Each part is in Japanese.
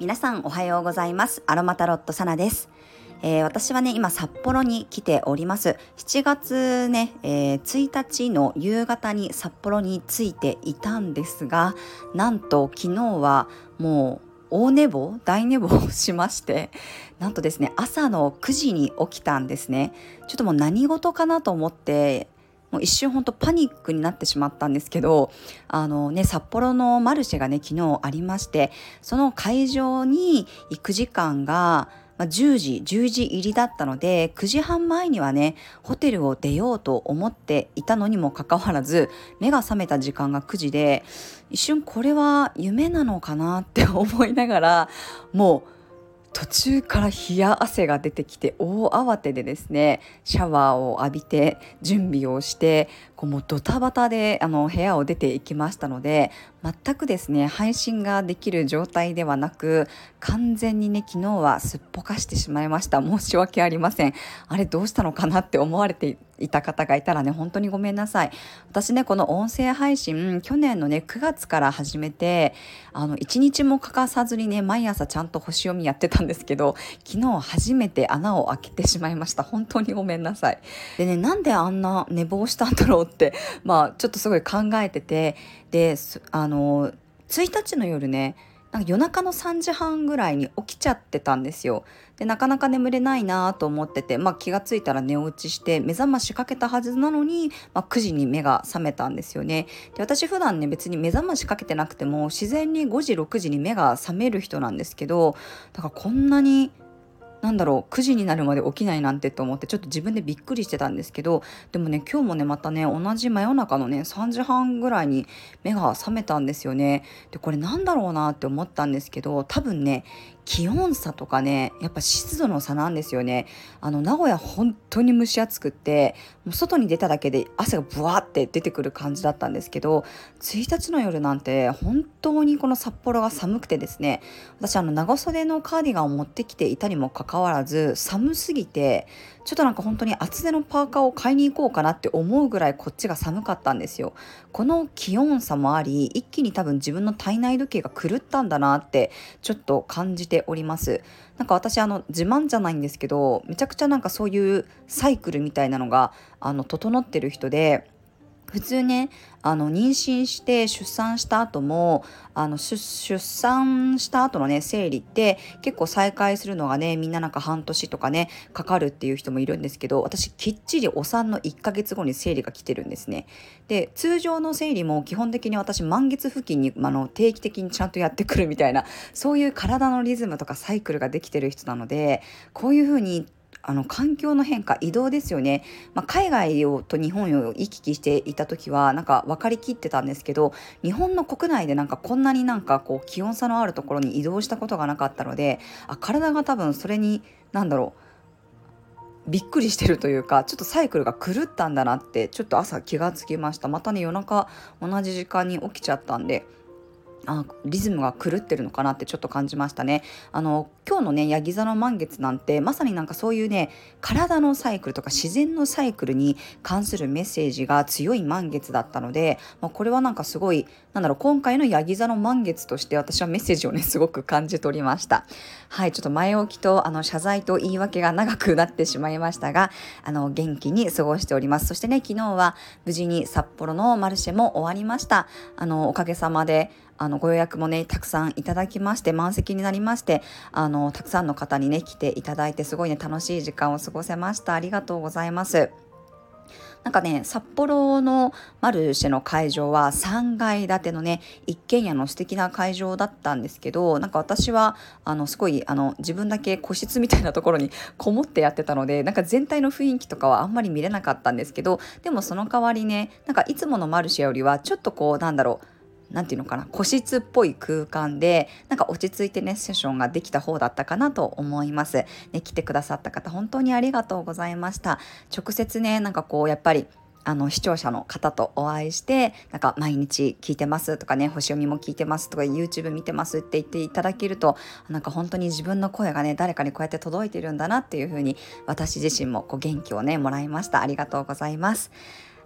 皆さんおはようございます。アロマタロットサナです、えー、私はね今札幌に来ております。7月ね、えー、1日の夕方に札幌に着いていたんですがなんと昨日はもう大寝坊大寝坊しましてなんとですね朝の9時に起きたんですね。ちょっともう何事かなと思ってもう一瞬本当パニックになってしまったんですけどあのね札幌のマルシェがね昨日ありましてその会場に行く時間がま、10時10時入りだったので9時半前にはねホテルを出ようと思っていたのにもかかわらず目が覚めた時間が9時で一瞬これは夢なのかなって思いながらもう途中から冷や汗が出てきて大慌てでですねシャワーを浴びて準備をしてこうもうドタバタであの部屋を出ていきましたので全くですね配信ができる状態ではなく完全にね昨日はすっぽかしてしまいました。申し訳ありません。あれどうしたのかなって思われていた方がいたらね本当にごめんなさい。私ねこの音声配信去年のね9月から始めてあの1日も欠かさずにね毎朝ちゃんと星読みやってたんですけど昨日初めて穴を開けてしまいました。本当にごめんなさい。でねなんであんな寝坊したんだろうってまあちょっとすごい考えててであの1日の夜ねなんか夜中の3時半ぐらいに起きちゃってたんですよ。でなかなか眠れないなと思ってて、まあ、気がついたら寝落ちして目覚ましかけたはずなのに、まあ、9時に目が覚めたんですよね。で私普段ね別に目覚ましかけてなくても自然に5時6時に目が覚める人なんですけどだからこんなになんだろう9時になるまで起きないなんてと思ってちょっと自分でびっくりしてたんですけどでもね今日もねまたね同じ真夜中のね3時半ぐらいに目が覚めたんですよね。でこれなんだろうなって思ったんですけど多分ね気温差とかねやっぱ湿度の差なんですよねあの名古屋本当に蒸し暑くってもう外に出ただけで汗がブワーって出てくる感じだったんですけど1日の夜なんて本当にこの札幌が寒くてですね私あの長袖のカーディガンを持ってきていたにもかかわらず寒すぎてちょっとなんか本当に厚手のパーカーを買いに行こうかなって思うぐらいこっちが寒かったんですよ。この気温差もあり一気に多分自分の体内時計が狂ったんだなってちょっと感じております。なんか私あの自慢じゃないんですけどめちゃくちゃなんかそういうサイクルみたいなのがあの整ってる人で普通ねあの妊娠して出産した後もあの出産した後のね生理って結構再開するのがねみんななんか半年とかねかかるっていう人もいるんですけど私きっちりお産の1ヶ月後に生理が来てるんですね。で通常の生理も基本的に私満月付近にあの定期的にちゃんとやってくるみたいなそういう体のリズムとかサイクルができてる人なのでこういうふうにあの環境の変化移動ですよね、まあ、海外をと日本を行き来していた時はなんか分かりきってたんですけど日本の国内でなんかこんなになんかこう気温差のあるところに移動したことがなかったのであ体が多分それに何だろうびっくりしてるというかちょっとサイクルが狂ったんだなってちょっと朝気がつきました。またね夜中同じ時間に起きちゃったんであリズムが狂ってるのかなってちょっと感じましたね。あの今日のねヤギ座の満月なんてまさになんかそういうね体のサイクルとか自然のサイクルに関するメッセージが強い満月だったので、まあ、これはなんかすごいなんだろう今回のヤギ座の満月として私はメッセージをねすごく感じ取りました。はいちょっと前置きとあの謝罪と言い訳が長くなってしまいましたがあの元気に過ごしております。そしてね昨日は無事に札幌のマルシェも終わりました。あのおかげさまであのご予約もねたくさんいただきまして満席になりましてあのたくさんの方にね来ていただいてすごいね楽しい時間を過ごせましたありがとうございます。なんかね札幌のマルシェの会場は3階建てのね一軒家の素敵な会場だったんですけどなんか私はあのすごいあの自分だけ個室みたいなところに こもってやってたのでなんか全体の雰囲気とかはあんまり見れなかったんですけどでもその代わりねなんかいつものマルシェよりはちょっとこうなんだろう何て言うのかな個室っぽい空間でなんか落ち着いてねセッションができた方だったかなと思います。ね、来てくださった方本当にありがとうございました。直接ねなんかこうやっぱりあの視聴者の方とお会いしてなんか毎日聞いてますとかね星読みも聞いてますとか YouTube 見てますって言っていただけるとなんか本当に自分の声がね誰かにこうやって届いてるんだなっていう風に私自身もこう元気をねもらいましたありがとうございます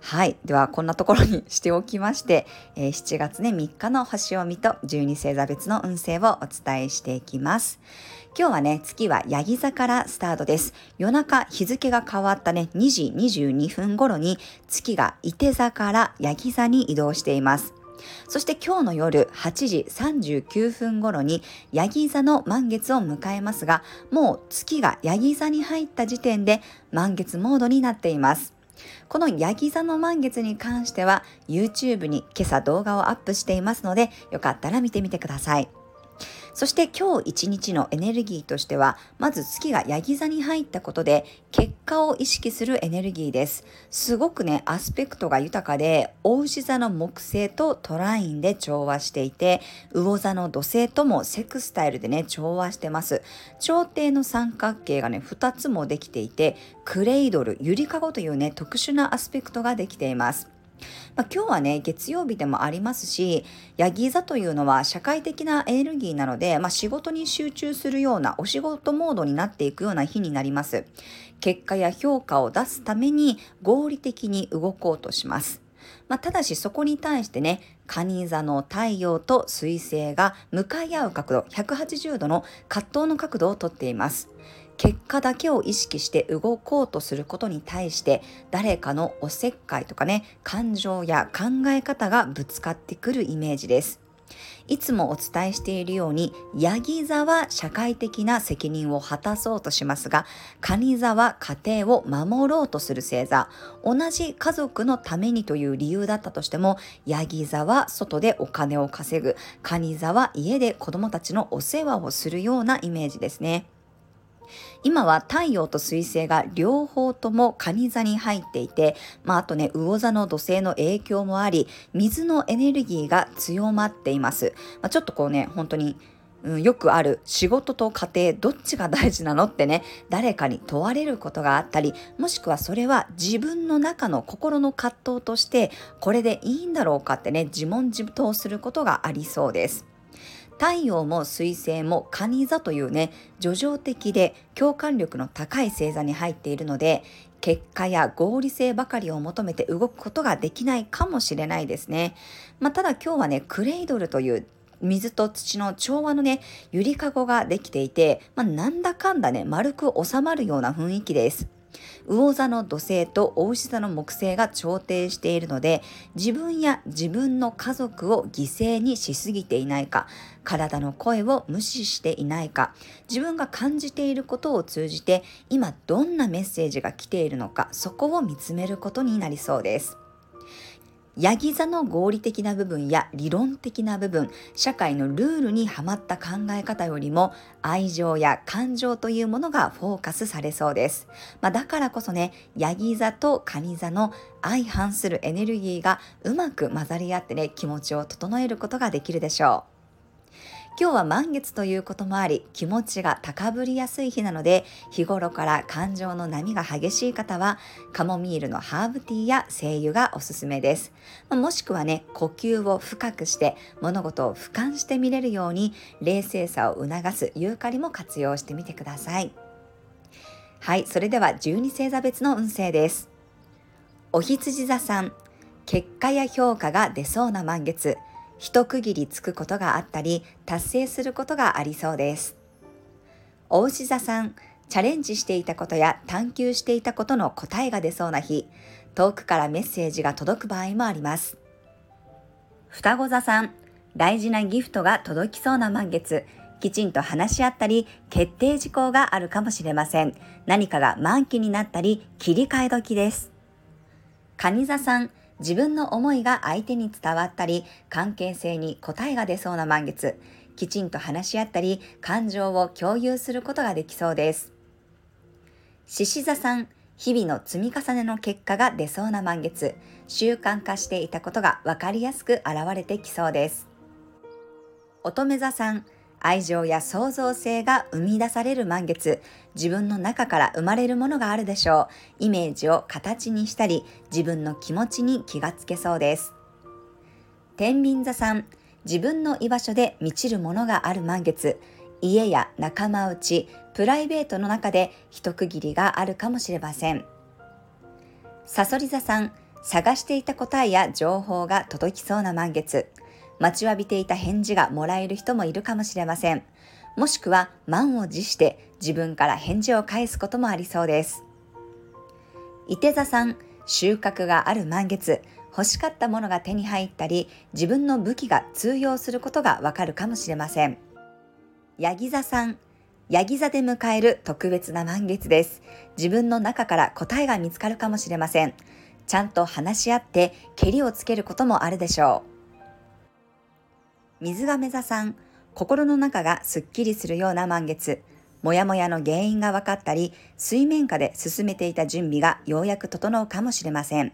はい。ではこんなところにしておきまして、えー、7月ね3日の星を見と12星座別の運勢をお伝えしていきます。今日はね月はヤギ座からスタートです。夜中日付が変わったね2時22分頃に月が伊手座からヤギ座に移動しています。そして今日の夜8時39分頃にヤギ座の満月を迎えますが、もう月がヤギ座に入った時点で満月モードになっています。このヤギ座の満月に関しては YouTube に今朝動画をアップしていますのでよかったら見てみてください。そして今日一日のエネルギーとしては、まず月がヤギ座に入ったことで、結果を意識するエネルギーです。すごくね、アスペクトが豊かで、大牛座の木星とトラインで調和していて、魚座の土星ともセクスタイルでね、調和してます。朝廷の三角形がね、2つもできていて、クレイドル、ゆりかごというね、特殊なアスペクトができています。まあ、今日はね、月曜日でもありますし、ヤギ座というのは社会的なエネルギーなので、まあ、仕事に集中するようなお仕事モードになっていくような日になります。結果や評価を出すために合理的に動こうとします。まあ、ただしそこに対してね、蟹座の太陽と水星が向かい合う角度、180度の葛藤の角度をとっています。結果だけを意識して動こうとすることに対して誰かのおせっかいとかね感情や考え方がぶつかってくるイメージです。いつもお伝えしているようにヤギ座は社会的な責任を果たそうとしますがカニ座は家庭を守ろうとする星座。同じ家族のためにという理由だったとしてもヤギ座は外でお金を稼ぐ。カニ座は家で子供たちのお世話をするようなイメージですね。今は太陽と水星が両方とも蟹座に入っていて、まあ、あとね、魚座の土星の影響もあり、水のエネルギーが強まっています。まあ、ちょっとこうね、本当にうん、よくある仕事と家庭どっちが大事なのってね誰かに問われることがあったりもしくはそれは自分の中の心の葛藤としてこれでいいんだろうかってね自問自答することがありそうです。太陽も水星も蟹座というね叙情的で共感力の高い星座に入っているので結果や合理性ばかりを求めて動くことができないかもしれないですね。まあ、ただ今日はねクレイドルという水と土の調和のねゆりかごができていて、まあ、なんだかんだね丸く収まるような雰囲気です。魚座の土星と牡牛座の木星が調停しているので自分や自分の家族を犠牲にしすぎていないか体の声を無視していないか自分が感じていることを通じて今どんなメッセージが来ているのかそこを見つめることになりそうです。ヤギ座の合理的な部分や理論的な部分、社会のルールにはまった考え方よりも愛情や感情というものがフォーカスされそうです。まあ、だからこそね、ヤギ座とカニ座の相反するエネルギーがうまく混ざり合ってね、気持ちを整えることができるでしょう。今日は満月ということもあり気持ちが高ぶりやすい日なので日頃から感情の波が激しい方はカモミールのハーブティーや精油がおすすめです、もしくはね呼吸を深くして物事を俯瞰して見れるように冷静さを促すユーカリも活用してみてください。はいそれでは12星座別の運勢です。お羊座さん結果や評価が出そうな満月。一区切りつくことがあったり達成することがありそうです。お牛座さんチャレンジしていたことや探求していたことの答えが出そうな日遠くからメッセージが届く場合もあります。双子座さん大事なギフトが届きそうな満月きちんと話し合ったり決定事項があるかもしれません。何かが満期になったり切り替え時です。蟹座さん自分の思いが相手に伝わったり、関係性に答えが出そうな満月、きちんと話し合ったり、感情を共有することができそうです。獅子座さん、日々の積み重ねの結果が出そうな満月、習慣化していたことが分かりやすく現れてきそうです。乙女座さん、愛情や創造性が生み出される満月、自分の中から生まれるものがあるでしょう。イメージを形にしたり、自分の気持ちに気がつけそうです。天秤座さん、自分の居場所で満ちるものがある満月、家や仲間内、プライベートの中で一区切りがあるかもしれません。さそり座さん、探していた答えや情報が届きそうな満月。待ちわびていた返事がもらえる人もいるかもしれません。もしくは満を持して自分から返事を返すこともありそうです。伊手座さん、収穫がある満月、欲しかったものが手に入ったり、自分の武器が通用することがわかるかもしれません。ヤギ座さん、ヤギ座で迎える特別な満月です。自分の中から答えが見つかるかもしれません。ちゃんと話し合って、けりをつけることもあるでしょう。水亀座さん、心の中がすっきりするような満月。もやもやの原因が分かったり、水面下で進めていた準備がようやく整うかもしれません。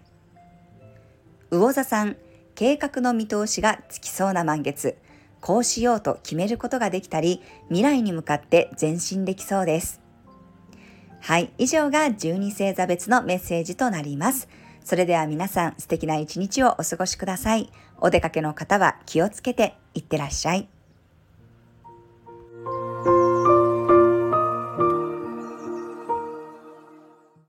魚座さん、計画の見通しがつきそうな満月。こうしようと決めることができたり、未来に向かって前進できそうです。はい、以上が12星座別のメッセージとなります。それでは皆さん素敵な一日をお過ごしください。お出かけの方は気をつけていってらっしゃい。